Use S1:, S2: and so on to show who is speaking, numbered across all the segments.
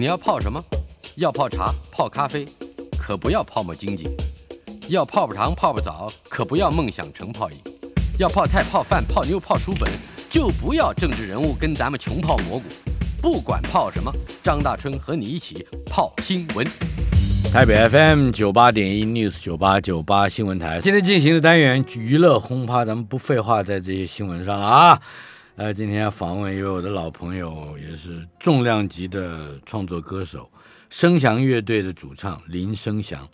S1: 你要泡什么？要泡茶、泡咖啡，可不要泡沫经济；要泡泡糖、泡泡澡，可不要梦想成泡影；要泡菜、泡饭、泡妞、泡书本，就不要政治人物跟咱们穷泡蘑菇。不管泡什么，张大春和你一起泡新闻。
S2: 台北 FM 九八点一 News 九八九八新闻台，今天进行的单元娱乐轰趴，咱们不废话在这些新闻上了啊。呃，今天要访问一位我的老朋友，也是重量级的创作歌手，声响乐队的主唱林声祥。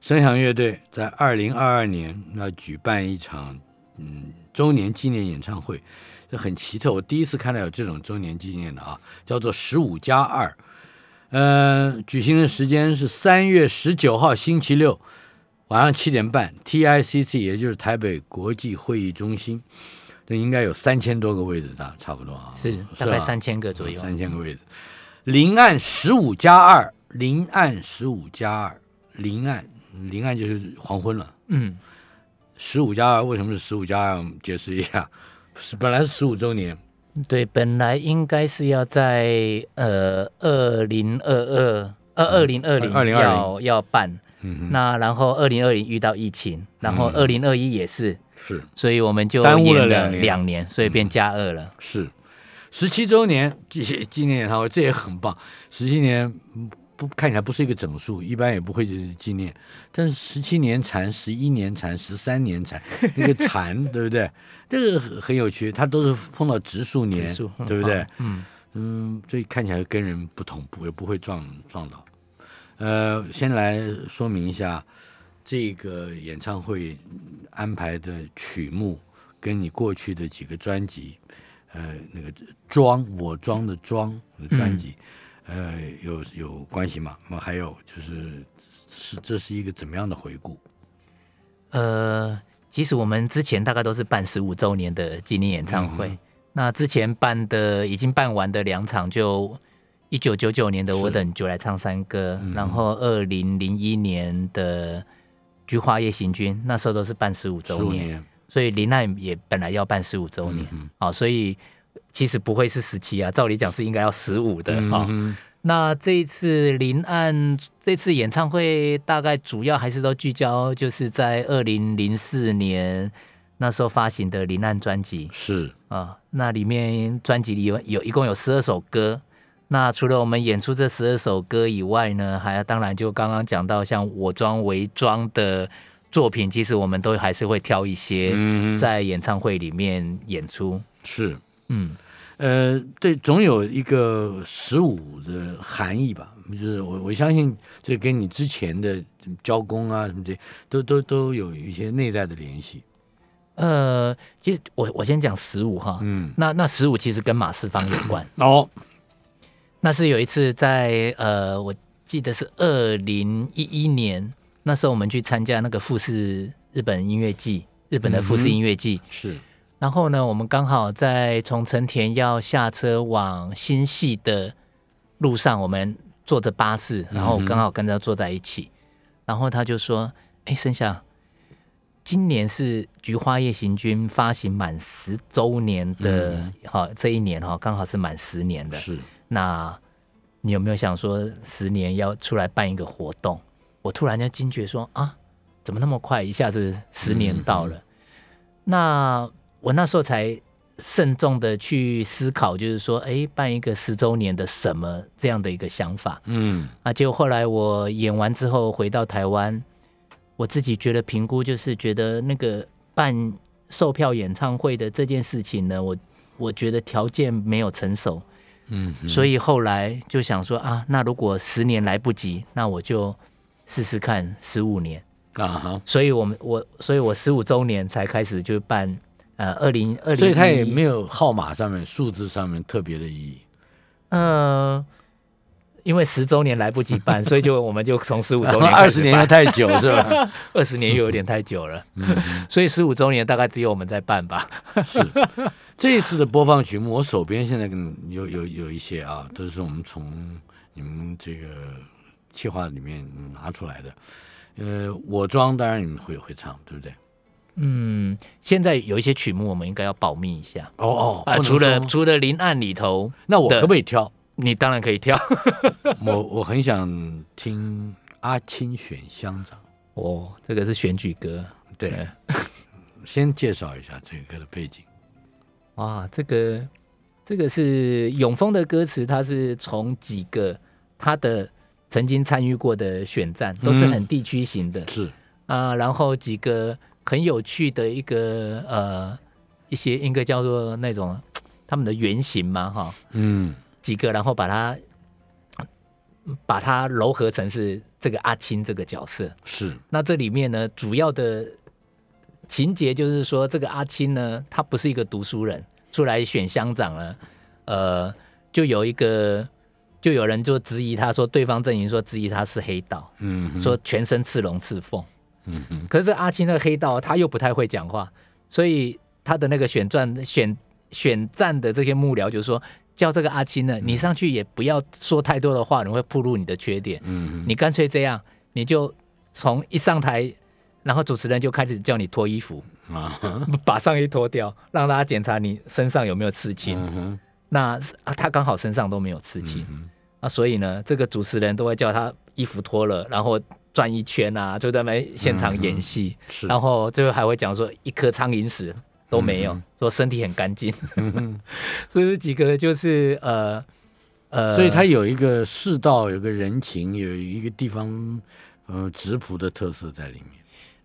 S2: 声响乐队在二零二二年要举办一场嗯周年纪念演唱会，这很奇特，我第一次看到有这种周年纪念的啊，叫做十五加二。呃，举行的时间是三月十九号星期六晚上七点半，TICC 也就是台北国际会议中心。这应该有三千多个位置的，差不多啊，
S3: 是大概三千个左右，
S2: 三千个位置。临岸十五加二，临岸十五加二，临岸临岸就是黄昏了。
S3: 嗯，
S2: 十五加二为什么是十五加二？我们解释一下，是本来是十五周年，
S3: 对，本来应该是要在呃二零二二二二零二零要要办，嗯，那然后二零二零遇到疫情，然后二零二一也是。
S2: 是，
S3: 所以我们就
S2: 耽误了
S3: 两
S2: 年，
S3: 两年，所以变加二了。
S2: 是，十七周年纪纪念演唱会，这也很棒。十七年不看起来不是一个整数，一般也不会纪念。但是十七年蝉，十一年蝉，十三年蝉，那个蝉，对不对？这个很有趣，它都是碰到植树年，对不对？
S3: 嗯
S2: 嗯，所以看起来跟人不同，不也不会撞撞到。呃，先来说明一下。这个演唱会安排的曲目跟你过去的几个专辑，呃，那个装我装的装专辑，呃，有有关系吗？那还有就是是这是一个怎么样的回顾？
S3: 呃，其实我们之前大概都是办十五周年的纪念演唱会，那之前办的已经办完的两场，就一九九九年的我等就来唱山歌，然后二零零一年的。菊花夜行军那时候都是办十五周年，所以林奈也本来要办十五周年，啊，所以其实不会是十七啊，照理讲是应该要十五的哈。那这一次林岸这次演唱会大概主要还是都聚焦，就是在二零零四年那时候发行的林岸专辑。
S2: 是。
S3: 啊，那里面专辑里有有一共有十二首歌。那除了我们演出这十二首歌以外呢，还当然就刚刚讲到像我装伪装的作品，其实我们都还是会挑一些在演唱会里面演出。
S2: 是，
S3: 嗯，
S2: 呃，对，总有一个十五的含义吧？就是我我相信，这跟你之前的交工啊什么这都都都有一些内在的联系。
S3: 呃，其实我我先讲十五哈，嗯，那那十五其实跟马世芳有关
S2: 哦。
S3: 那是有一次在呃，我记得是二零一一年，那时候我们去参加那个富士日本音乐季，日本的富士音乐季
S2: 是。
S3: 然后呢，我们刚好在从成田要下车往新系的路上，我们坐着巴士，然后刚好跟他坐在一起，然后他就说：“哎，盛夏，今年是菊花夜行军发行满十周年的，好，这一年哈刚好是满十年的。”
S2: 是。
S3: 那你有没有想说十年要出来办一个活动？我突然间惊觉说啊，怎么那么快，一下子十年到了？那我那时候才慎重的去思考，就是说，哎，办一个十周年的什么这样的一个想法？
S2: 嗯，
S3: 啊，结果后来我演完之后回到台湾，我自己觉得评估就是觉得那个办售票演唱会的这件事情呢，我我觉得条件没有成熟。
S2: 嗯，
S3: 所以后来就想说啊，那如果十年来不及，那我就试试看十五年
S2: 啊哈。
S3: 所以我们我所以我十五周年才开始就办呃二零二零，
S2: 所以它也没有号码上面数字上面特别的意义。
S3: 嗯，因为十周年来不及办，所以就我们就从十五周年
S2: 二十年又太久是吧？
S3: 二十年又有点太久了，所以十五周年大概只有我们在办吧。
S2: 是。这一次的播放曲目，我手边现在跟有有有一些啊，都是我们从你们这个计划里面拿出来的。呃，我装当然你们会会唱，对不对？
S3: 嗯，现在有一些曲目我们应该要保密一下。
S2: 哦哦，
S3: 啊，除了除了林暗里头，
S2: 那我可不可以挑？
S3: 你当然可以挑
S2: 我我很想听阿青选乡长。
S3: 哦，这个是选举歌。
S2: 对，先介绍一下这个歌的背景。
S3: 哇，这个这个是永丰的歌词，它是从几个他的曾经参与过的选战，都是很地区型的，
S2: 是。
S3: 啊，然后几个很有趣的一个呃一些应该叫做那种他们的原型嘛，哈，
S2: 嗯，
S3: 几个，然后把它把它糅合成是这个阿青这个角色。
S2: 是。
S3: 那这里面呢，主要的情节就是说，这个阿青呢，他不是一个读书人，出来选乡长了，呃，就有一个，就有人就质疑他说，对方阵营说质疑他是黑道，
S2: 嗯哼
S3: 说全身刺龙刺凤。
S2: 嗯哼
S3: 可是阿青那个黑道他又不太会讲话，所以他的那个选战选选战的这些幕僚就说，叫这个阿青呢，你上去也不要说太多的话，你会暴露你的缺点。
S2: 嗯哼
S3: 你干脆这样，你就从一上台，然后主持人就开始叫你脱衣服，
S2: 啊，
S3: 把上衣脱掉，让大家检查你身上有没有刺青。那啊，他刚好身上都没有刺青，
S2: 嗯
S3: 啊，所以呢，这个主持人都会叫他衣服脱了，然后转一圈啊，就在那现场演戏，
S2: 是。
S3: 然后最后还会讲说一颗苍蝇屎都没有，
S2: 嗯
S3: 说身体很干净。所以这几个就是呃呃，
S2: 所以他有一个世道，有个人情，有一个地方呃质朴的特色在里面。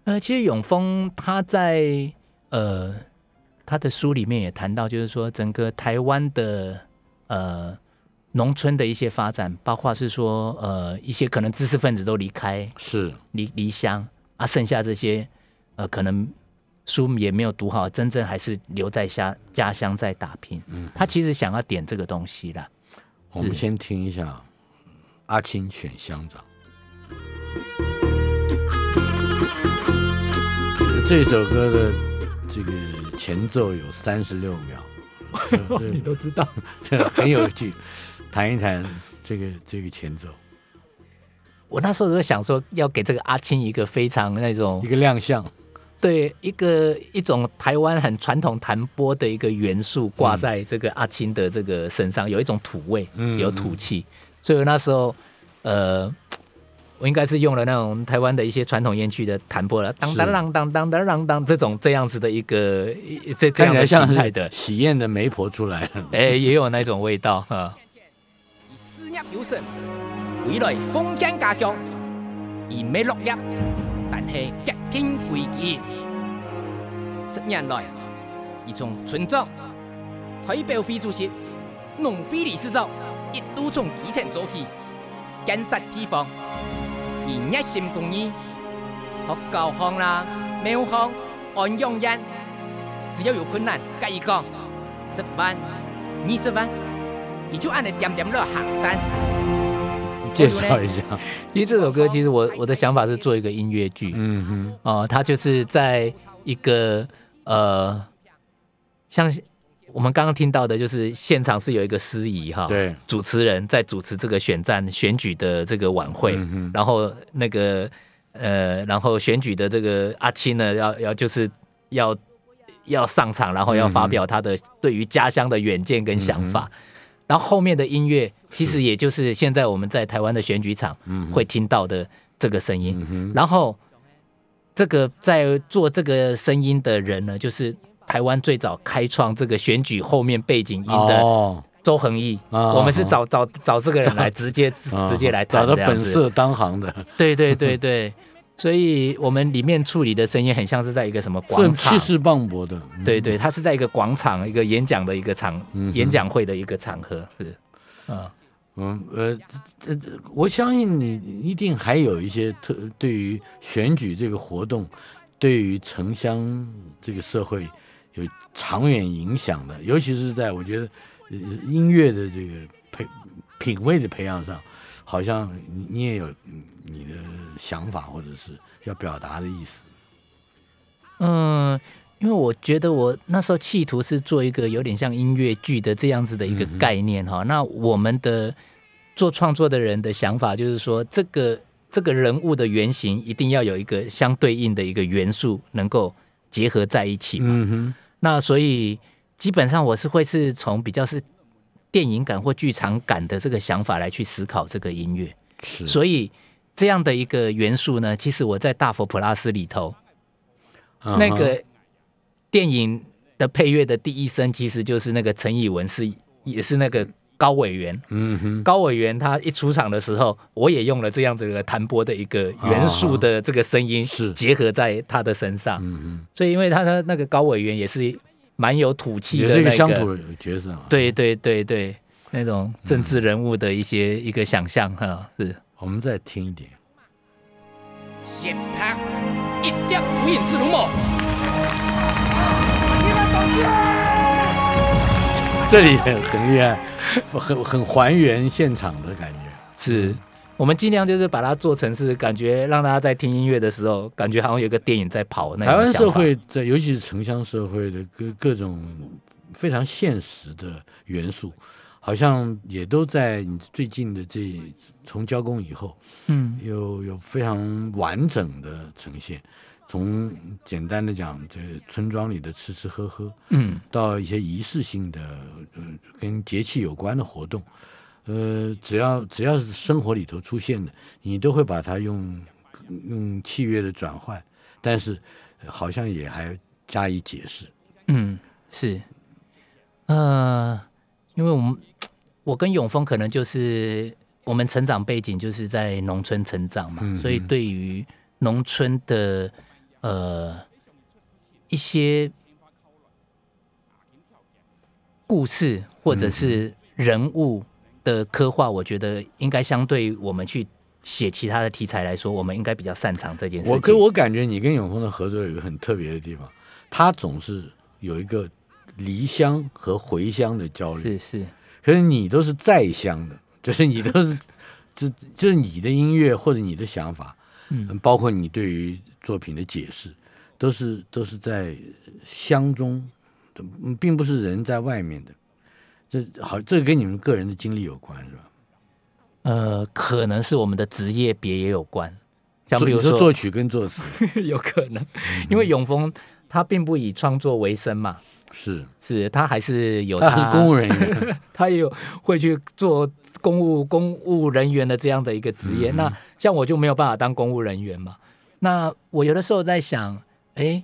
S3: 呃，其实永丰他在呃他的书里面也谈到，就是说整个台湾的呃农村的一些发展，包括是说呃一些可能知识分子都离开
S2: 是
S3: 离离乡啊，剩下这些呃可能书也没有读好，真正还是留在家家乡在打拼。
S2: 嗯
S3: 他其实想要点这个东西啦。
S2: 我们先听一下阿青选乡长。这这首歌的这个前奏有三十六秒，呃这
S3: 都知道，
S2: 这 很有趣。谈一谈这个这个前奏，
S3: 我那时候就想说，要给这个阿青一个非常那种
S2: 一个亮相，
S3: 对一个一种台湾很传统弹拨的一个元素挂在这个阿青的这个身上，有一种土味，
S2: 嗯
S3: 有土气，所以我那时候呃，我应该是用了那种台湾的一些传统烟区的弹拨了，当当当当当当当当这种这样子的一个这这样的形态的，
S2: 喜宴的媒婆出来了。
S3: 哎，也有那种味道哈。
S4: 以事业有成，未来封疆家乡，而未落叶，但係極天歸結。十年来，已从村長、代表會主席、农会理事长，一路从基层做起，建设地方，以热心公益，學教行啦、廟行、安养人，只要有困难，甲伊讲，十万、二十万，伊就按你点点落行山。
S2: 介绍一下，
S3: 其实这首歌，其实我我的想法是做一个音乐剧，
S2: 嗯哼，
S3: 哦，它就是在一个呃，像我们刚刚听到的，就是现场是有一个司仪哈，
S2: 对，
S3: 主持人在主持这个选战选举的这个晚会，
S2: 嗯
S3: 然后那个呃，然后选举的这个阿青呢，要要就是要要上场，然后要发表他的对于家乡的远见跟想法。然后后面的音乐，其实也就是现在我们在台湾的选举场会听到的这个声音。
S2: 嗯，
S3: 然后这个在做这个声音的人呢，就是台湾最早开创这个选举后面背景音的
S2: 哦，
S3: 周恒毅。
S2: 啊
S3: 我们是找找找这个人来直接
S2: 啊
S3: 直接来
S2: 找到
S3: 谈这样子。
S2: 本色当行的，
S3: 对对对对，所以我们里面处理的声音很像是在一个什么广场。
S2: 气势磅礴的，嗯
S3: 对对，他是在一个广场，一个演讲的一个场，
S2: 嗯
S3: 演讲会的一个场合，是，啊、
S2: 嗯呃，这这，我相信你一定还有一些特对于选举这个活动，对于城乡这个社会有长远影响的，尤其是在我觉得呃音乐的这个培品味的培养上，好像你你也有嗯你的想法或者是要表达的意思。
S3: 嗯，因为我觉得我那时候企图是做一个有点像音乐剧的这样子的一个概念哈、那我们的做创作的人的想法就是说，这个这个人物的原型一定要有一个相对应的一个元素能够结合在一起嘛。
S2: 嗯哼，
S3: 那所以基本上我是会是从比较是电影感或剧场感的这个想法来去思考这个音乐。
S2: 是，
S3: 所以这样的一个元素呢，其实我在大佛普拉斯里头，那个电影的配乐的第一声，其实就是那个陈以文是也是那个高委员。
S2: 嗯哼，
S3: 高委员他一出场的时候，我也用了这样子的弹拨的一个元素的这个声音，
S2: 是
S3: 结合在他的身上。
S2: 嗯哼
S3: 所以，因为他的那个高委员也是蛮有土，气的、那
S2: 也是一个乡土角色啊。
S3: 对对对对，那种政治人物的一些、一个想象哈，是
S2: 我们再听一点。
S4: 先拍一粒无影四如梦，
S2: 这里很厉害，很很还原现场的感觉。
S3: 是。我们尽量就是把它做成是感觉让大家在听音乐的时候，感觉好像有个电影在跑那种
S2: 台湾社会在，尤其是城乡社会的各各种非常现实的元素，好像也都在你最近的这从交工以后，
S3: 嗯
S2: 有有非常完整的呈现。从简单的讲，这村庄里的吃吃喝喝，
S3: 嗯。
S2: 到一些仪式性的，呃，跟节气有关的活动，呃，只要只要是生活里头出现的，你都会把它用用器乐的转换，但是呃好像也还加以解释。
S3: 嗯，是，呃，因为我们我跟永峰可能就是我们成长背景就是在农村成长嘛，
S2: 嗯。
S3: 所以对于农村的呃一些故事或者是人物的刻画，我觉得应该相对我们去写其他的题材来说，我们应该比较擅长这件事情。
S2: 我可我感觉你跟永峰的合作有一个很特别的地方，他总是有一个离乡和回乡的焦虑，
S3: 是是，
S2: 可是你都是在乡的，就是你都是，这就是你的音乐或者你的想法，
S3: 嗯，
S2: 包括你对于作品的解释，都是都是在箱中，嗯并不是人在外面的。这好，这个跟你们个人的经历有关，是吧？
S3: 呃，可能是我们的职业别也有关，像比如说
S2: 作曲跟作词
S3: 有可能，因为永丰他并不以创作为生嘛，
S2: 是，
S3: 是他还是有
S2: 他是公务人员，
S3: 他也有会去做公务公务人员的这样的一个职业。
S2: 嗯
S3: 那像我就没有办法当公务人员嘛。那我有的时候在想，哎，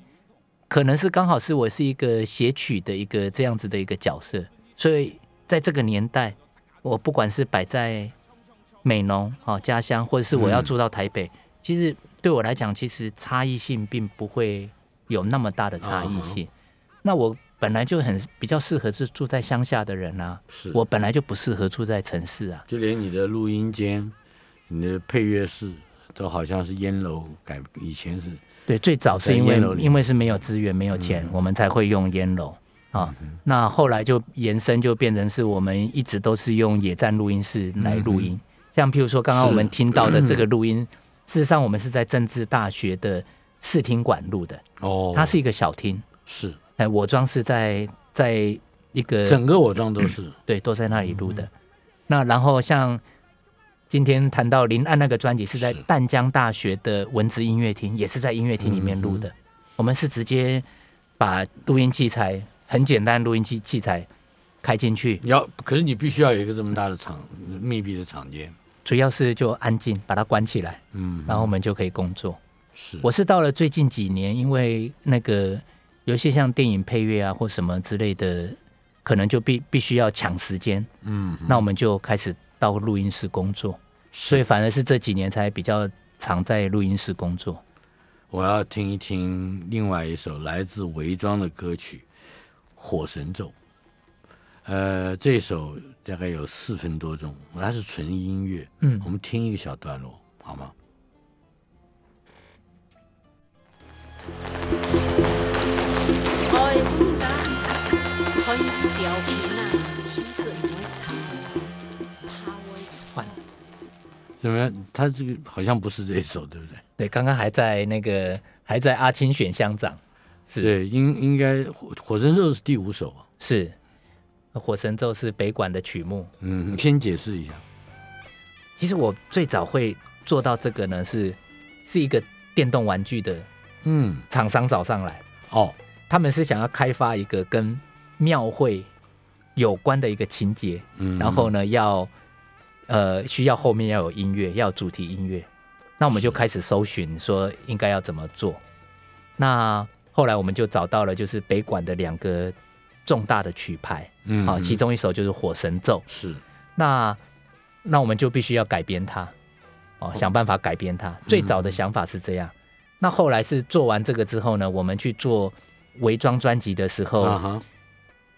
S3: 可能是刚好是我是一个写曲的一个这样子的一个角色，所以在这个年代，我不管是摆在美浓啊、家乡，或者是我要
S2: 嗯
S3: 住到台北，其实对我来讲，其实差异性并不会有那么大的差异性。那我本来就很比较适合是住在乡下的人啊，
S2: 是
S3: 我本来就不适合住在城市啊。
S2: 就连你的录音间、你的配乐室都好像是烟楼改，以前是
S3: 对，最早是因为因为是没有资源、没有钱，我们才会用烟楼啊。那后来就延伸，就变成是我们一直都是用野战录音室来录音。像譬如说刚刚我们听到的这个录音，事实上我们是在政治大学的视听馆录的，
S2: 哦，
S3: 它是一个小厅。
S2: 是
S3: 哎，我装是在在一个
S2: 整个我庄都是，
S3: 对，都在那里录的。那然后像今天谈到林安那个专辑是在淡江大学的文字音乐厅，也是在音乐厅里面录的。我们是直接把录音器材很简单，录音器器材开进去，
S2: 你要，可是你必须要有一个这么大的场，密闭的场间，
S3: 主要是就安静，把它关起来，
S2: 嗯，
S3: 然后我们就可以工作。
S2: 是。
S3: 我是到了最近几年，因为那个有一些像电影配乐啊或什么之类的，可能就必必须要抢时间，
S2: 嗯，
S3: 那我们就开始到录音室工作，所以反而是这几年才比较常在录音室工作。
S2: 我要听一听另外一首来自韦庄的歌曲《火神咒》。呃，这首大概有四分多钟，它是纯音乐。
S3: 嗯
S2: 我们听一个小段落好吗？
S5: 其实唔会吵，怕会
S3: 换
S2: 怎么样？他这个好像不是这一首，对不对？
S3: 对，刚刚还在那个还在阿青选乡长，是
S2: 对，应应该火火神咒是第五首啊。
S3: 是火神咒是北管的曲目。
S2: 嗯，你先解释一下。
S3: 其实我最早会做到这个呢，是是一个电动玩具的
S2: 嗯，
S3: 厂商找上来，
S2: 哦，
S3: 他们是想要开发一个跟庙会有关的一个情节，
S2: 嗯。
S3: 然后呢要呃需要后面要有音乐，要有主题音乐，那我们就开始搜寻说应该要怎么做。那后来我们就找到了就是北管的两个重大的曲牌，
S2: 嗯
S3: 啊，其中一首就是《火神咒》，
S2: 是。
S3: 那那我们就必须要改编它，哦，想办法改编它。最早的想法是这样，那后来是做完这个之后呢，我们去做伪装专辑的时候，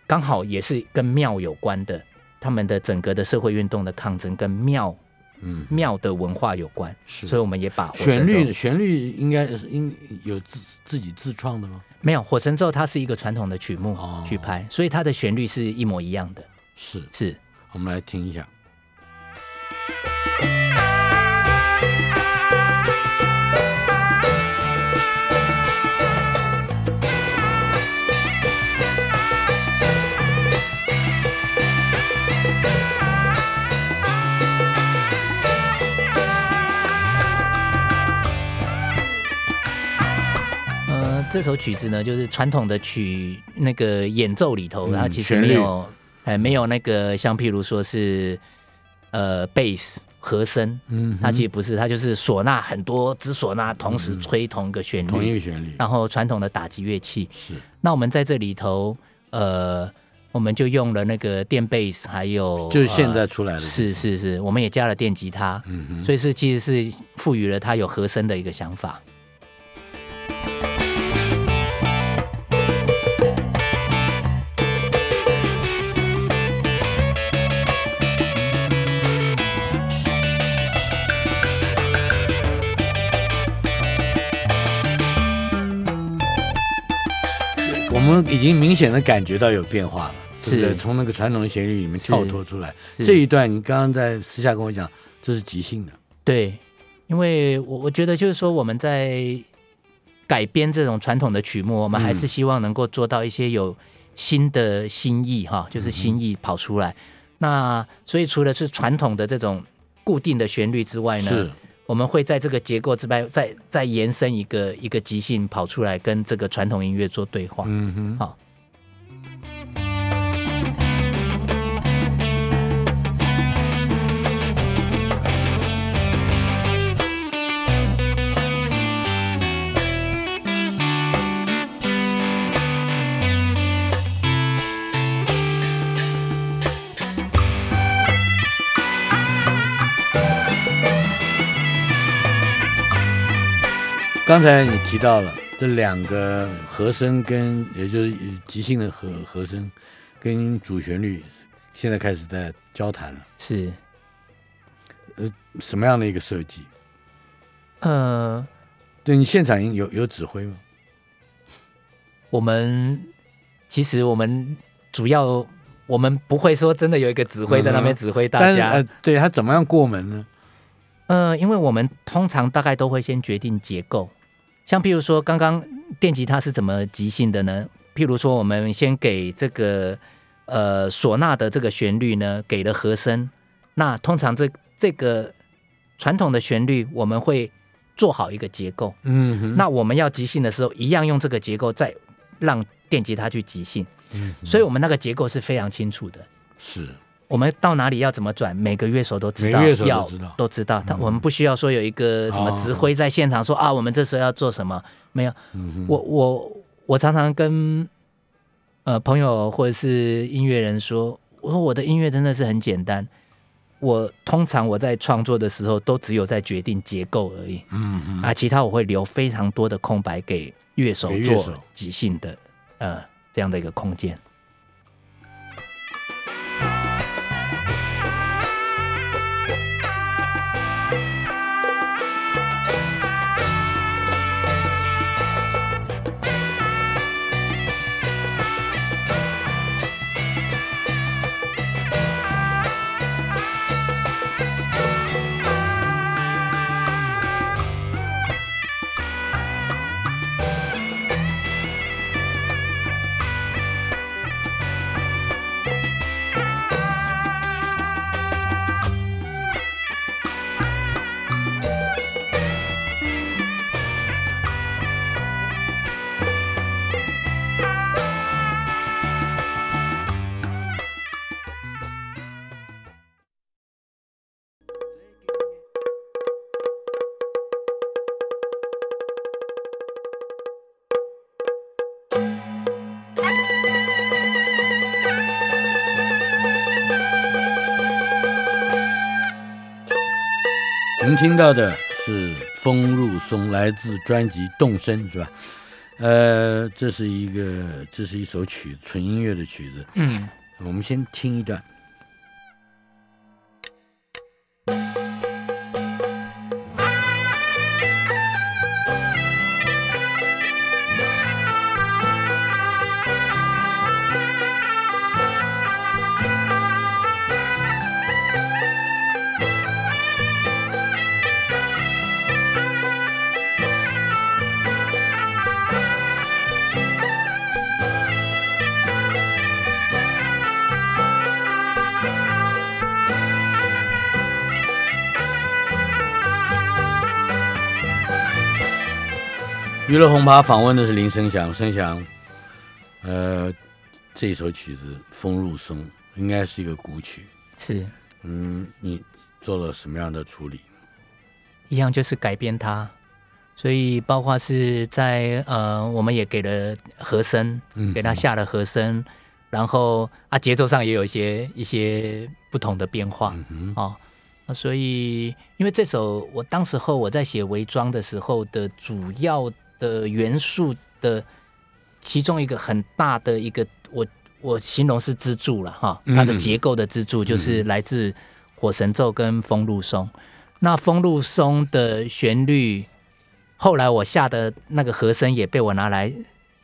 S3: 刚好也是跟庙有关的，他们的整个的社会运动的抗争跟庙
S2: 嗯，
S3: 庙的文化有关，
S2: 是
S3: 所以我们也把
S2: 旋律旋律应该应有自自己自创的吗？
S3: 没有火神咒，它是一个传统的曲目、
S2: 哦
S3: 曲牌，所以它的旋律是一模一样的，
S2: 是，
S3: 是。
S2: 我们来听一下。
S3: 这首曲子呢，就是传统的曲那个演奏里头，
S2: 嗯
S3: 它其实没有，哎，没有那个像譬如说是呃贝斯和声，
S2: 嗯
S3: 它其实不是，它就是唢呐很多支唢呐同时吹同一个旋律
S2: 同一
S3: 律，
S2: 个旋律。
S3: 然后传统的打击乐器。
S2: 是。
S3: 那我们在这里头，呃，我们就用了那个电贝斯，还有
S2: 就是现在
S3: 呃
S2: 出来的，
S3: 是是是，我们也加了电吉他，
S2: 嗯哼，
S3: 所以是其实是赋予了它有和声的一个想法。
S2: 们已经明显的感觉到有变化了，对不对？
S3: 是
S2: 从那个传统的旋律里面跳脱出来。这一段你刚刚在私下跟我讲，这是即兴的，
S3: 对，因为我我觉得就是说我们在改编这种传统的曲目，我们还是希望能够做到一些有新的新意哈，就是新意跑出来。那所以除了是传统的这种固定的旋律之外呢，
S2: 是
S3: 我们会在这个结构之外再再延伸一个一个即兴跑出来，跟这个传统音乐做对话。
S2: 嗯哼，
S3: 好。
S2: 刚才你提到了这两个和声跟，也就是呃即兴的和和声跟主旋律，现在开始在交谈了。
S3: 是，呃
S2: 什么样的一个设计？
S3: 呃，
S2: 对你现场有有指挥吗？
S3: 我们其实我们主要我们不会说真的有一个指挥在那边指挥大家，
S2: 对他怎么样过门呢？
S3: 呃，因为我们通常大概都会先决定结构，像譬如说刚刚电吉他是怎么即兴的呢？譬如说我们先给这个呃唢呐的这个旋律呢给了和声，那通常这这个传统的旋律我们会做好一个结构，
S2: 嗯哼，
S3: 那我们要即兴的时候一样用这个结构再让电吉他去即兴，
S2: 嗯
S3: 所以我们那个结构是非常清楚的。
S2: 是
S3: 我们到哪里要怎么转，每个乐手都知道，
S2: 每个乐手都
S3: 要
S2: 知道
S3: 都知道。他、我们不需要说有一个什么
S2: 哦
S3: 指挥在现场说、啊，我们这时候要做什么？没有，
S2: 嗯
S3: 我我我常常跟呃朋友或者是音乐人说，我说我的音乐真的是很简单。我通常我在创作的时候，都只有在决定结构而已
S2: 嗯嗯，
S3: 啊，其他我会留非常多的空白给乐手做即兴的呃这样的一个空间。
S2: 您听到的是《风入松》，来自专辑《动身》，是吧？呃，这是一个，这是一首曲子，纯音乐的曲子。
S3: 嗯，
S2: 我们先听一段。娱乐红趴访问的是林声祥，声祥，呃，这首曲子《风入松》应该是一个古曲，
S3: 是
S2: 嗯，你做了什么样的处理？
S3: 一样就是改编它，所以包括是在呃，我们也给了和声，
S2: 嗯
S3: 给他下了和声，然后啊节奏上也有一些一些不同的变化。
S2: 嗯
S3: 哦，所以因为这首我当时候我在写伪装的时候的主要的元素的其中一个很大的一个，我我形容是支柱了哈，
S2: 嗯。
S3: 它的结构的支柱就是来自火神咒跟风露松。那风露松的旋律，后来我下的那个和声也被我拿来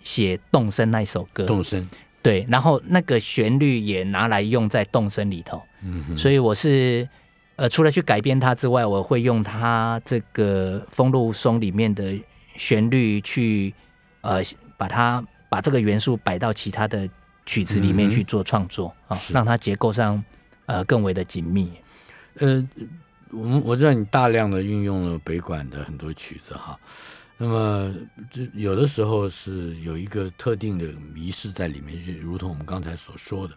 S3: 写动声那一首歌，
S2: 动声，
S3: 对，然后那个旋律也拿来用在动声里头。
S2: 嗯哼，
S3: 所以我是呃，除了去改编它之外，我会用它这个《风露松》里面的旋律去呃，把它把这个元素摆到其他的曲子里面去做创作啊、
S2: 是
S3: 让它结构上呃更为的紧密。
S2: 呃，我们我知道你大量的运用了北管的很多曲子哈，那么这有的时候是有一个特定的仪式在里面，就如同我们刚才所说的，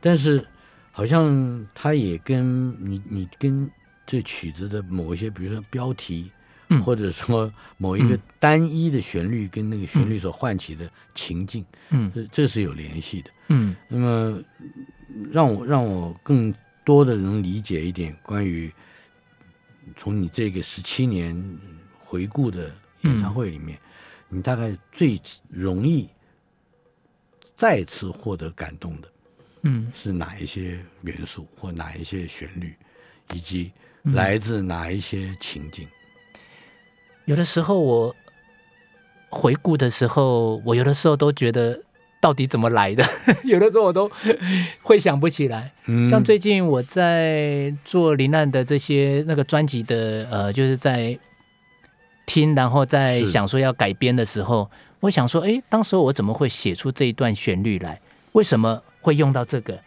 S2: 但是好像它也跟你你跟这曲子的某一些，比如说标题。
S3: 嗯。
S2: 或者说某一个
S3: 嗯。
S2: 单一的旋律跟那个旋律所唤起的情境，
S3: 嗯。
S2: 这这是有联系的。
S3: 嗯。
S2: 那么让我让我更多的能理解一点关于从你这个十七年回顾的演唱会里面，你大概最容易再次获得感动的
S3: 嗯。
S2: 是哪一些元素或哪一些旋律，以及来自哪一些情境？
S3: 有的时候我回顾的时候，我有的时候都觉得到底怎么来的，有的时候我都会想不起来。
S2: 嗯
S3: 像最近我在做林案的这些那个专辑的呃，就是在听，然后在想说要改编的时候，我想说，哎，当时我怎么会写出这一段旋律来？为什么会用到这个？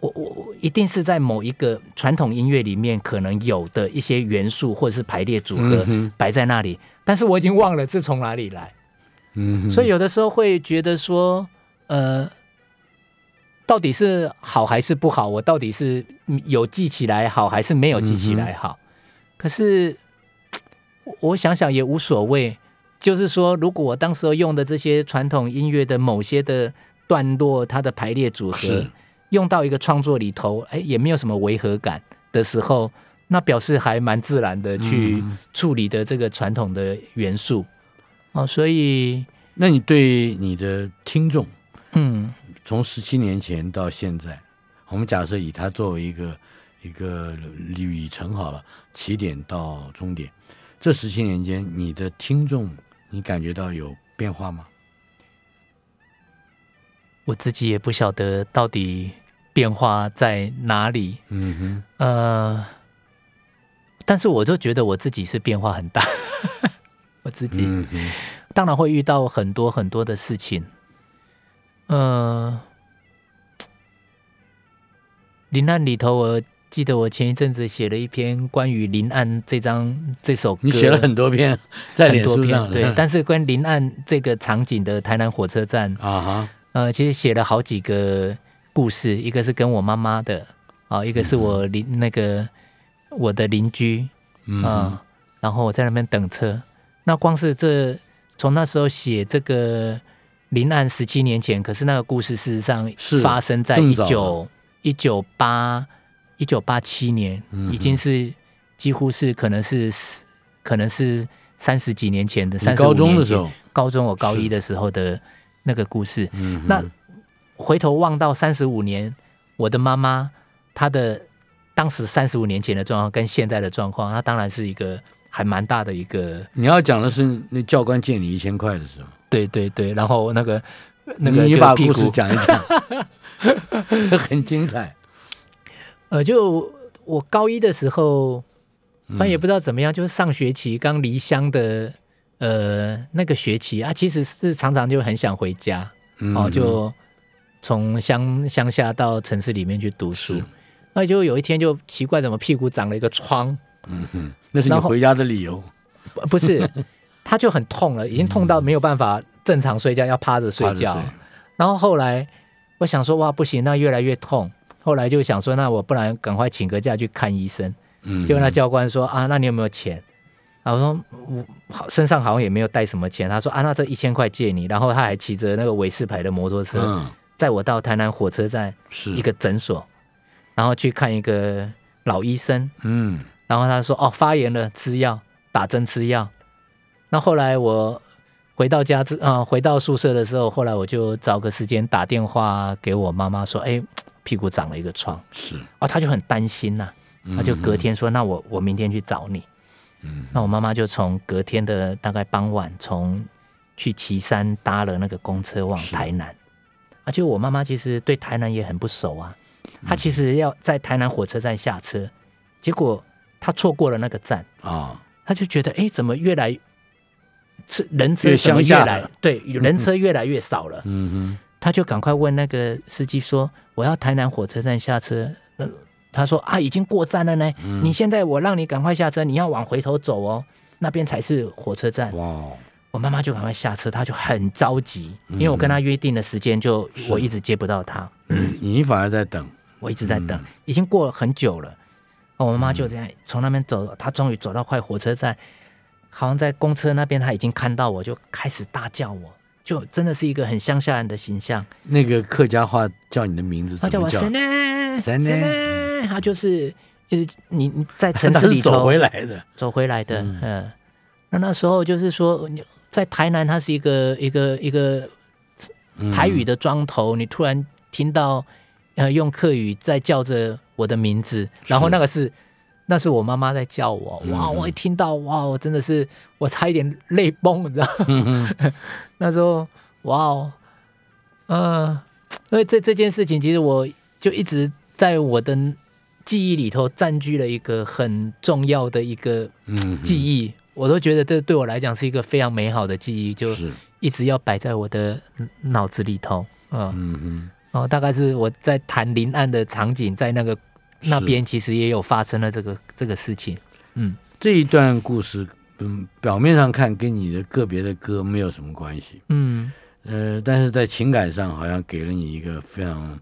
S3: 我我我一定是在某一个传统音乐里面可能有的一些元素或者是排列组合摆在那里，但是我已经忘了是从哪里来。
S2: 嗯，
S3: 所以有的时候会觉得说，呃，到底是好还是不好？我到底是有记起来好，还是没有记起来好？可是我我想想也无所谓。就是说，如果我当时候用的这些传统音乐的某些的段落，它的排列组合
S2: 是
S3: 用到一个创作里头，哎，也没有什么违和感的时候，那表示还蛮自然的去
S2: 嗯
S3: 处理的这个传统的元素。哦，所以
S2: 那你对你的听众，
S3: 嗯
S2: 从十七年前到现在，我们假设以它作为一个一个旅程好了，起点到终点，这十七年间，你的听众，你感觉到有变化吗？
S3: 我自己也不晓得到底变化在哪里，
S2: 嗯哼。
S3: 呃，但是我就觉得我自己是变化很大，我自，己、
S2: 嗯，
S3: 当然会遇到很多很多的事情，呃，林案里头，我记得我前一阵子写了一篇关于林案这张这首歌，
S2: 你写了很多篇在脸书上，
S3: 篇对，但是关于林案这个场景的台南火车站，
S2: 啊哈，
S3: 呃，其实写了好几个故事，一个是跟我妈妈的，啊、一个是我邻、那个我的邻居，
S2: 嗯
S3: 啊、
S2: 哼，
S3: 然后我在那边等车。那光是这从那时候写这个临案十七年前，可是那个故事事实上
S2: 是
S3: 发生在一九一九八一九八七年，
S2: 嗯
S3: 已经是几乎是可能是可能是三十几年前的，
S2: 你
S3: 三
S2: 高中的时候，
S3: 高中我高一的时候的那个故事。
S2: 嗯，
S3: 那回头望到三十五年，我的妈妈她的当时三十五年前的状况跟现在的状况，她当然是一个还蛮大的一个，
S2: 你要讲的是那教官借你一千块的时候，
S3: 对对对，然后那个那个
S2: 把故事讲一讲，很精彩。
S3: 呃，就我高一的时候，反正也
S2: 嗯
S3: 不知道怎么样，就是上学期刚离乡的呃那个学期啊，其实是常常就很想回家
S2: 嗯
S3: 哦，就从乡乡下到城市里面去读书。那就有一天就奇怪，怎么屁股长了一个疮？
S2: 嗯哼，那是你回家的理由。
S3: 不不是，他就很痛了，已经痛到没有办法正常睡觉，要趴着睡觉。
S2: 睡
S3: 然后后来我想说，哇，不行，那越来越痛。后来就想说，那我不然赶快请个假去看医生。
S2: 嗯，
S3: 结果那教官说啊，那你有没有钱？然后我说我好身上好像也没有带什么钱。他说啊，那这一千块借你。然后他还骑着那个韦氏牌的摩托车，
S2: 嗯
S3: 载我到台南火车站
S2: 是
S3: 一个诊所，然后去看一个老医生。
S2: 嗯
S3: 然后他说哦发炎了，吃药，打针吃药。那后来我回到家之啊、回到宿舍的时候，后来我就找个时间打电话给我妈妈说，哎，屁股长了一个疮。
S2: 是，
S3: 啊，他就很担心呐、他就隔天说，那我我明天去找你。
S2: 嗯
S3: 那我妈妈就从隔天的大概傍晚，从去岐山搭了那个公车往台南。而且我妈妈其实对台南也很不熟啊，
S2: 嗯
S3: 她其实要在台南火车站下车，结果她错过了那个站，
S2: 啊，
S3: 她就觉得哎，怎么越来车人车
S2: 越
S3: 怎么越来对人车越来越少了，
S2: 嗯
S3: 他就赶快问那个司机说：“我要台南火车站下车。”呃，他说：“啊，已经过站了呢。
S2: 嗯
S3: 你现在我让你赶快下车，你要往回头走哦，那边才是火车站，。
S2: 哇哦，
S3: 我妈妈就赶快下车，她就很着急，因为我跟她约定的时间就我一直接不到她，
S2: 嗯你反而在等，
S3: 我一直在等
S2: 嗯，
S3: 已经过了很久了。哦我妈妈就这样从那边走，她终于走到快火车站，好像在公车那边，她已经看到我，就开始大叫我，就真的是一个很乡下人的形象。
S2: 那个客家话叫你的名字
S3: 他叫我？神呢，
S2: 神呢
S3: 呢，他就是就是你你在城市里头
S2: 走回来的，
S3: 走回来的，嗯，那那时候就是说你在台南，它是一个一个一个
S2: 嗯
S3: 台语的庄头，你突然听到呃用客语在叫着我的名字，然后那个是。那是我妈妈在叫我，哇！
S2: 嗯
S3: 我一听到，哇！我真的是，我差一点泪崩，你知道吗？
S2: 嗯
S3: 那时候，哇哦，呃，所以这这件事情，其实我就一直在我的记忆里头占据了一个很重要的一个
S2: 嗯
S3: 记忆，我都觉得这对我来讲是一个非常美好的记忆，就是。一直要摆在我的脑子里头。嗯，
S2: 嗯哼，
S3: 然后大概是我在谈临岸的场景，在那个那边其实也有发生了这个这个事情。嗯，
S2: 这一段故事，嗯，表面上看跟你的个别的歌没有什么关系，
S3: 嗯。
S2: 呃，但是在情感上好像给了你一个非常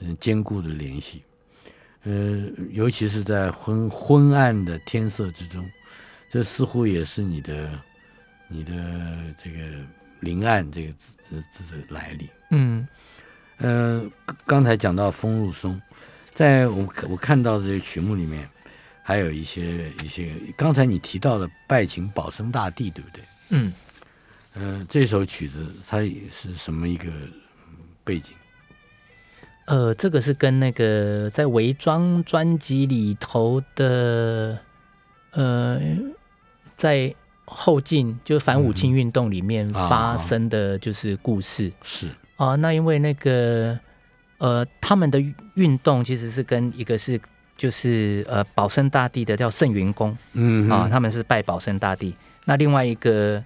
S2: 嗯坚固的联系，呃，尤其是在昏昏暗的天色之中，这似乎也是你的你的这个临岸这个字字字的来历。
S3: 嗯
S2: 呃，刚刚才讲到风入松，在我我看到的这个曲目里面，还有一些一些，刚才你提到的拜请保生大帝，对不对？
S3: 嗯，
S2: 呃，这首曲子它是什么一个嗯背景？
S3: 呃，这个是跟那个在伪装专辑里头的，呃，在后进就反武清运动里面
S2: 啊
S3: 发生的就是故事。
S2: 是。
S3: 啊、那因为那个呃，他们的运动其实是跟一个是就是呃保生大帝的叫圣云宫
S2: 嗯
S3: 啊，他们是拜保生大帝。那另外一个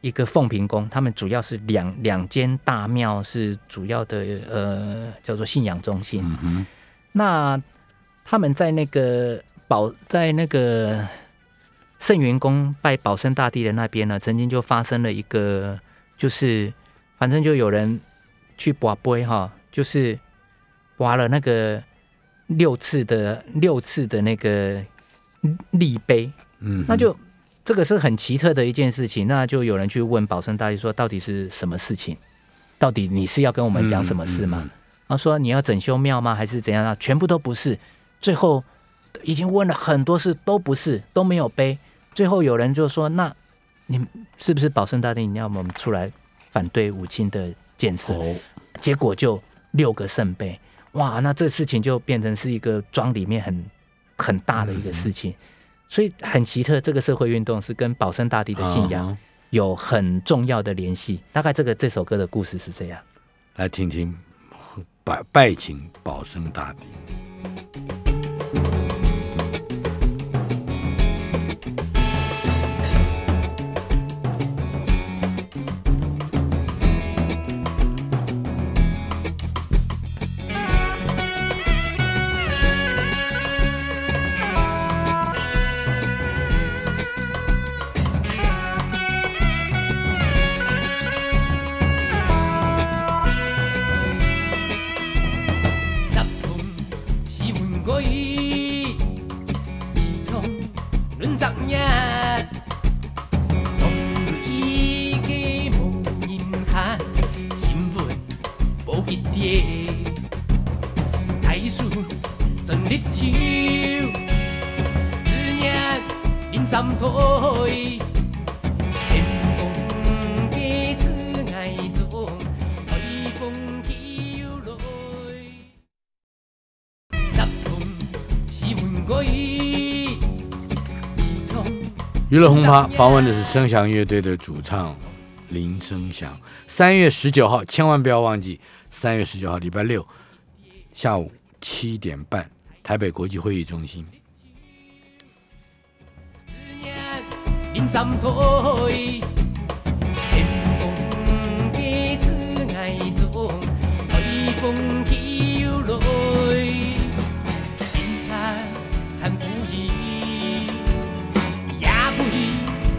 S3: 一个凤平宫，他们主要是两两间大庙是主要的呃叫做信仰中心。那他们在那个保在那个圣元宫拜保生大帝的那边呢，曾经就发生了一个，就是反正就有人去拔杯哈，就是挖了那个六次的六次的那个立碑，
S2: 嗯，
S3: 那就这个是很奇特的一件事情，那就有人去问保生大帝说，到底是什么事情？到底你是要跟我们讲什么事吗？
S2: 嗯嗯
S3: 然后说你要整修庙吗？还是怎样啊？全部都不是。最后已经问了很多次都不是，都没有背。最后有人就说：“那你是不是保生大帝？你要我们出来反对武清的建设？”
S2: 哦，
S3: 结果就六个圣杯，哇！那这事情就变成是一个庄里面很很大的一个事情，所以很奇特。这个社会运动是跟保生大帝的信仰
S2: 嗯
S3: 有很重要的联系。大概这个这首歌的故事是这样。
S2: 来听听拜拜请保生大帝。娱乐轰趴访问的是声响乐队的主唱林声祥。三月十九号，千万不要忘记，三月十九号礼拜六下午七点半，台北国际会议中心。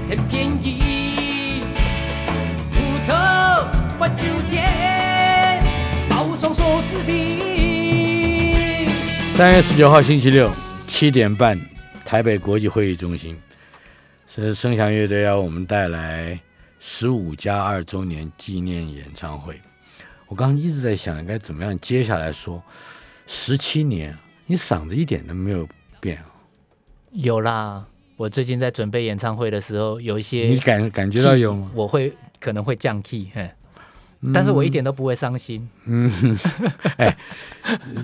S4: 天便宜。木头不酒店，包双锁是非。
S2: 三月十九号星期六七点半，台北国际会议中心，是声响乐队要我们带来十五加二周年纪念演唱会。我刚刚一直在想，该怎么样接下来说。十七年，你嗓子一点都没有变啊，
S3: 有啦，我最近在准备演唱会的时候，有一些
S2: 你感感觉到有吗？
S3: 我会可能会降 key，嘿，但是我一点都不会伤心。
S2: 嗯，哎，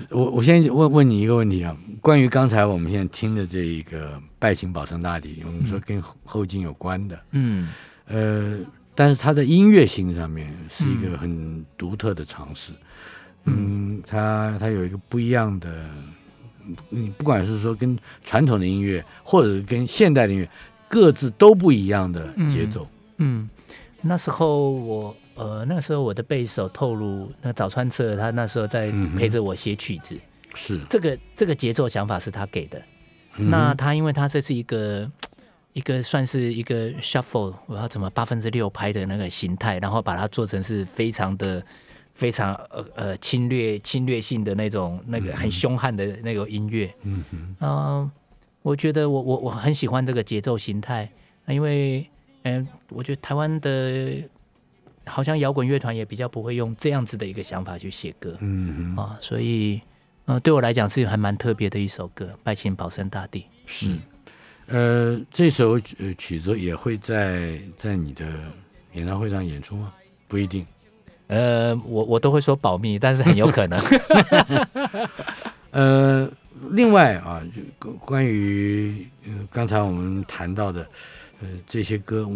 S2: 我我先问问你一个问题啊，关于刚才我们现在听的这一个拜请保生大帝，我们说跟后后金有关的，
S3: 嗯。
S2: 呃，但是它的音乐性上面是一个很独特的尝试，嗯，它它有一个不一样的，你不管是说跟传统的音乐，或者是跟现代的音乐，各自都不一样的节奏，
S3: 嗯，那时候我呃那时候我的贝斯手透露，那早川彻他那时候在陪着我写曲子，
S2: 是，
S3: 这个这个节奏想法是他给的。
S2: 嗯
S3: 那他因为他这是一个一个算是一个 shuffle，我要怎么八分之六拍的那个形态，然后把它做成是非常的非常呃呃侵略侵略性的那种那个很凶悍的那个音乐。
S2: 嗯哼，
S3: 嗯、我觉得我我我很喜欢这个节奏形态，因为嗯、我觉得台湾的好像摇滚乐团也比较不会用这样子的一个想法去写歌
S2: 嗯哼，
S3: 啊，所以呃对我来讲是还蛮特别的一首歌，《拜请保生大帝》。
S2: 是，呃，这首呃曲子也会在在你的演唱会上演出吗？不一定。
S3: 呃，我我都会说保密，但是很有可能。
S2: 呃，另外啊，就关关于呃刚才我们谈到的呃这些歌，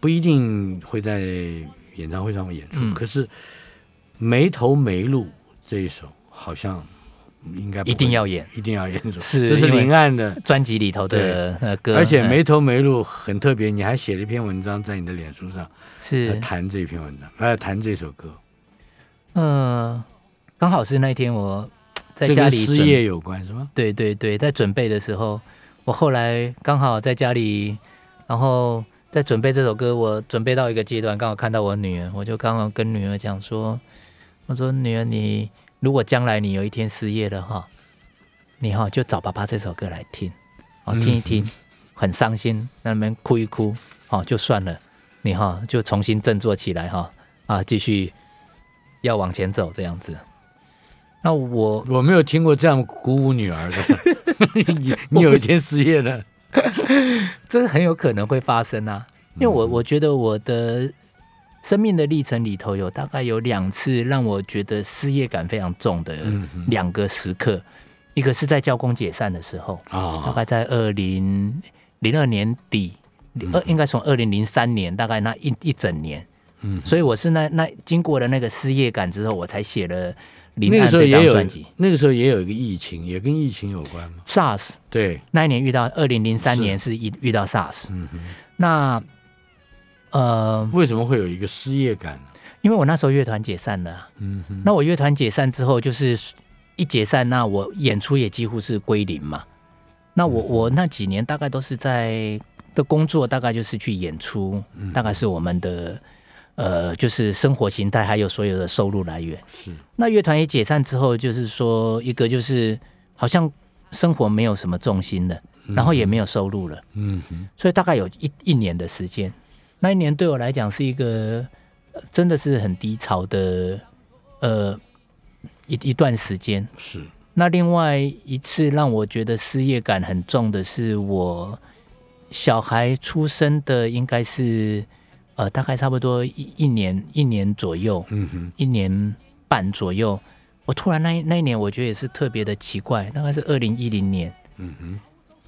S2: 不一定会在演唱会上面演出，
S3: 嗯
S2: 可是没头没路这一首好像应该
S3: 一定要演。
S2: 一定要演出，
S3: 是
S2: 这是
S3: 因为
S2: 林案的。
S3: 专辑里头的呃歌，
S2: 而且
S3: 嗯
S2: 没头没路很特别，你还写了一篇文章在你的脸书上，呃
S3: 是
S2: 谈这篇文章，呃，谈这首歌，
S3: 嗯，刚好是那天我在家里
S2: 失业有关是吗？
S3: 对对对，在准备的时候，我后来刚好在家里，然后在准备这首歌，我准备到一个阶段，刚好看到我女儿，我就刚好跟女儿讲说，我说女儿你如果将来你有一天失业了哈，你哈就找爸爸这首歌来听，哦听一听，很伤心，那边哭一哭，哦就算了，你哈就重新振作起来哈，啊继续要往前走这样子。那我
S2: 我没有听过这样鼓舞女儿的。你 你有一天失业了，
S3: 这很有可能会发生啊。因为我我觉得我的生命的历程里头有大概有两次让我觉得失业感非常重的两个时刻，一个是在教工解散的时候，啊。大
S2: 啊，
S3: 概在二零零二年底，二应该从二零零三年大概那一一整年，
S2: 嗯
S3: 所以我是那那经过了那个失业感之后，我才写了《林
S2: 那个
S3: 案》这
S2: 时候也有
S3: 张专辑。，
S2: 那个时候也有一个疫情，也跟疫情有关吗。
S3: SARS
S2: 对，
S3: 那一年遇到，二零零三年是一遇到 SARS，
S2: 嗯哼，
S3: 那呃，
S2: 为什么会有一个失业感呢？
S3: 因为我那时候乐团解散了啊，
S2: 嗯哼，
S3: 那我乐团解散之后，就是一解散，那我演出也几乎是归零嘛。那我我那几年大概都是在的工作，大概就是去演出，大概是我们的呃，就是生活形态，还有所有的收入来源。
S2: 是，
S3: 那乐团也解散之后，就是说一个就是好像生活没有什么重心了，然后也没有收入了。
S2: 嗯哼，
S3: 所以大概有一一年的时间。那一年对我来讲是一个呃真的是很低潮的呃一一段时间。
S2: 是，
S3: 那另外一次让我觉得失业感很重的是，我小孩出生的应该是呃大概差不多一一年一年左右，
S2: 嗯哼，
S3: 一年半左右。我突然那一那一年，我觉得也是特别的奇怪，大概是二零一零年。
S2: 嗯哼，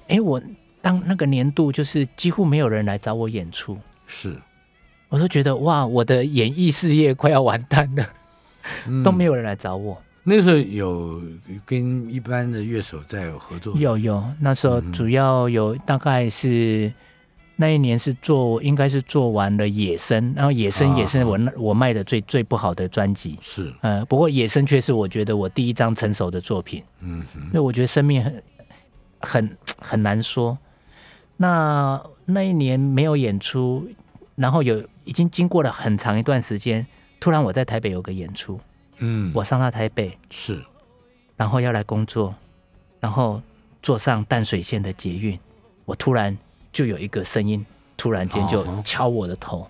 S3: 哎，我当那个年度就是几乎没有人来找我演出，
S2: 是，
S3: 我都觉得哇，我的演艺事业快要完蛋了，
S2: 嗯
S3: 都没有人来找我。
S2: 那个时候有跟一般的乐手在有合作，
S3: 有有，那时候主要有大概是那一年是做，应该是做完了《野生》，然后《野生》也是我那我卖的最最不好的专辑。
S2: 是，
S3: 呃，不过《野生》却是我觉得我第一张成熟的作品。
S2: 嗯哼，
S3: 因为我觉得生命很很很难说。那那一年没有演出，然后有已经经过了很长一段时间，突然我在台北有个演出，
S2: 嗯，
S3: 我上到台北，
S2: 是，
S3: 然后要来工作，然后坐上淡水线的捷运，我突然就有一个声音，突然间就
S2: 哦
S3: 敲我的头，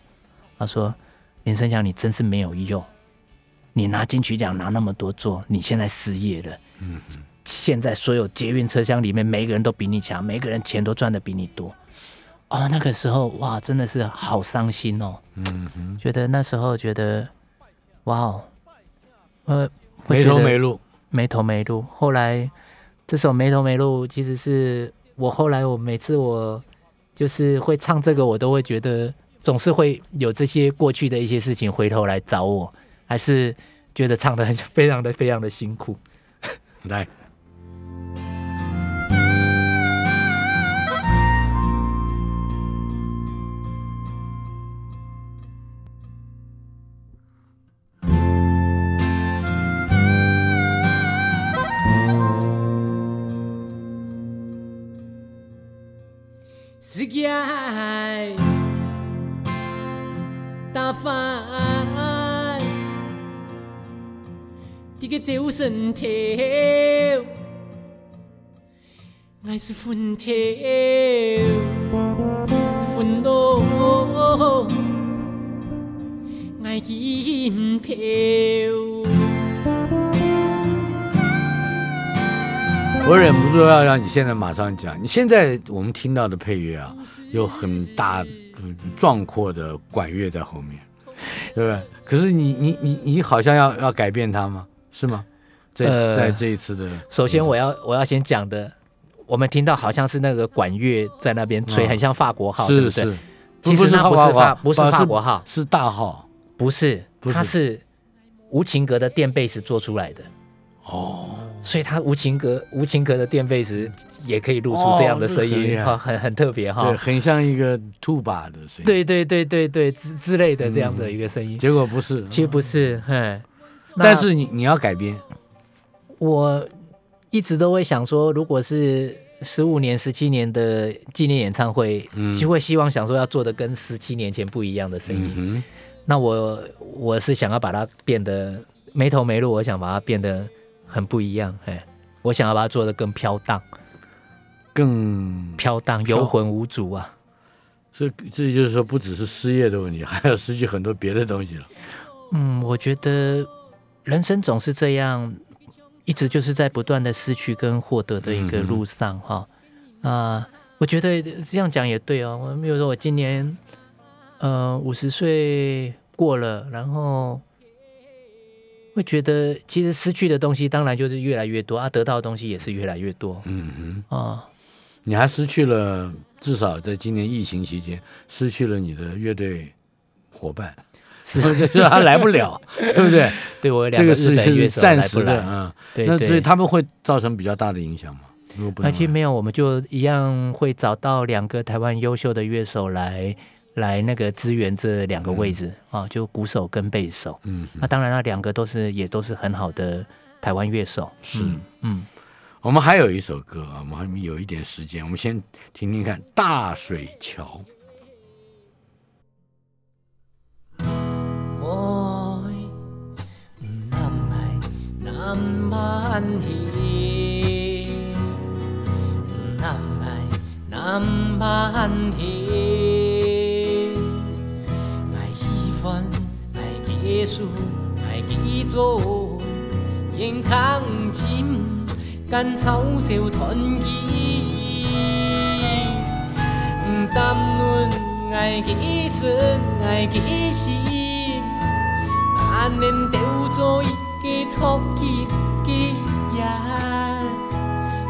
S3: 他说：“林生祥，你真是没有用，你拿金曲奖拿那么多座，你现在失业了。”
S2: 嗯
S3: 现在所有捷运车厢里面，每一个人都比你强，每个人钱都赚的比你多。哦，那个时候哇，真的是好伤心哦。
S2: 嗯哼，
S3: 觉得那时候觉得，哇哦，呃，会
S2: 没头没路，
S3: 没头没路。后来这首没头没路，其实是我后来我每次我就是会唱这个，我都会觉得总是会有这些过去的一些事情回头来找我，还是觉得唱的很非常的非常的辛苦。
S2: 来，
S4: 走身条，爱是分条，分到爱银票。
S2: 我忍不住要让你现在马上讲。你现在我们听到的配乐啊，有很大、壮阔的管乐在后面，对不对？可是你你你你好像要要改变它吗？是吗？在、
S3: 呃
S2: 在这一次的，
S3: 首先我要我要先讲的，我们听到好像是那个管乐在那边吹，
S2: 嗯
S3: 很像法国号，对
S2: 是
S3: 不对？
S2: 是，
S3: 其实那不是法不是
S2: 是
S3: 法国号，
S2: 是大号
S3: 不是，它是无情格的电贝斯做出来的。
S2: 哦。
S3: 所以它无情格无情格的电贝斯也可以录出这样的声音，
S2: 害
S3: 哈、很很特别哈
S2: 对，。很像一个兔把的声音。，
S3: 对对对对对之之类的这样的一个声音，
S2: 结果不是，
S3: 其实不是，嘿。那
S2: 但是你你要改编，
S3: 我一直都会想说，如果是十五年、十七年的纪念演唱会，
S2: 嗯
S3: 就会希望想说要做的跟十七年前不一样的声音。
S2: 嗯
S3: 那我我是想要把它变得没头没路，我想把它变得很不一样，嘿，我想要把它做的更飘荡、
S2: 更
S3: 飘荡、游魂无主啊。
S2: 这这就是说，不只是失业的问题，还有失去很多别的东西了。
S3: 嗯，我觉得人生总是这样，一直就是在不断的失去跟获得的一个路上哈。啊、我觉得这样讲也对哦。我比如说我今年呃五十岁过了，然后会觉得其实失去的东西当然就是越来越多啊，得到的东西也是越来越多
S2: 嗯哼，
S3: 啊。
S2: 你还失去了，至少在今年疫情期间，失去了你的乐队伙伴，
S3: 是
S2: 就是他来不了，对不对？
S3: 对我有两
S2: 这个是
S3: 日本乐
S2: 是
S3: 手来不
S2: 暂时的
S3: 来
S2: 啊。
S3: 对
S2: 那所以。他们会造成比较大的影响吗？如果不能来
S3: 而且没有，我们就一样会找到两个台湾优秀的乐手来来那个支援这两个位置、啊，就鼓手跟贝手。
S2: 嗯哼，
S3: 那当然，那两个都是也都是很好的台湾乐手。
S2: 是
S3: 嗯嗯，
S2: 我们还有一首歌啊，我们还有一点时间，我们先听听看《大水桥》。
S4: 南萬喜，南係南萬喜，愛喜歡愛技術愛技術，健康心甘草小團結。談論愛幾深爱几深，難免掉做一個錯級嘅人，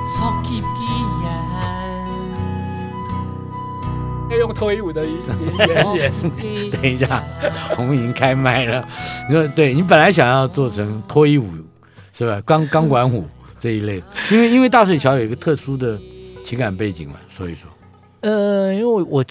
S4: 錯級嘅人。要用推舞的演员。
S2: 等一下，我们已经开麦了。你说，对你本来想要做成脱衣舞，是吧？钢钢管舞这一类，因为因为大水桥有一个特殊的情感背景嘛，所以说，
S3: 呃，因为我我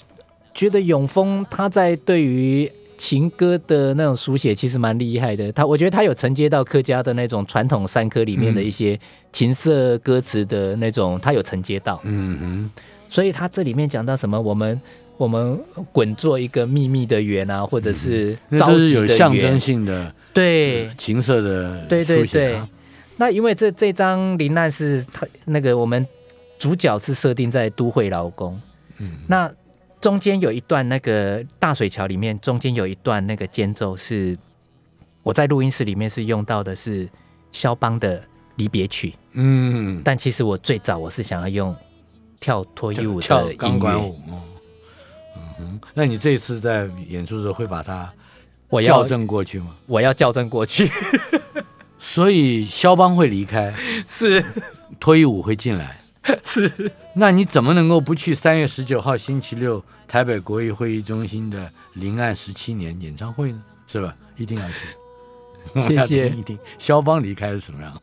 S3: 觉得永丰他在对于情歌的那种书写其实蛮厉害的。他我觉得他有承接到客家的那种传统山歌里面的一些情色歌词的那种，他有承接到。
S2: 嗯哼
S3: 所以他这里面讲到什么，我们我们滚做一个秘密的圆啊，或者是
S2: 哼，那都是
S3: 着急的
S2: 有象征，性的，
S3: 对
S2: 情色的
S3: 对对对
S2: 啊。
S3: 那因为这这张林难是他那个我们主角是设定在都会劳工，
S2: 嗯
S3: 那中间有一段那个大水桥里面，中间有一段那个间奏是我在录音室里面是用到的是肖邦的离别曲，
S2: 嗯，
S3: 但其实我最早我是想要用跳脱衣舞
S2: 跳
S3: 的音乐，
S2: 钢管舞，哦嗯哼，那你这次在演出的时候会把它
S3: 我要
S2: 校正过去吗？
S3: 我要校正过去，
S2: 所以肖邦会离开，
S3: 是。
S2: 脱衣舞会进来。
S3: 是，
S2: 那你怎么能够不去三月十九号星期六台北国艺会议中心的临岸十七年演唱会呢？是吧？一定要去，
S3: 谢谢
S2: 听一听肖邦离开是什么样。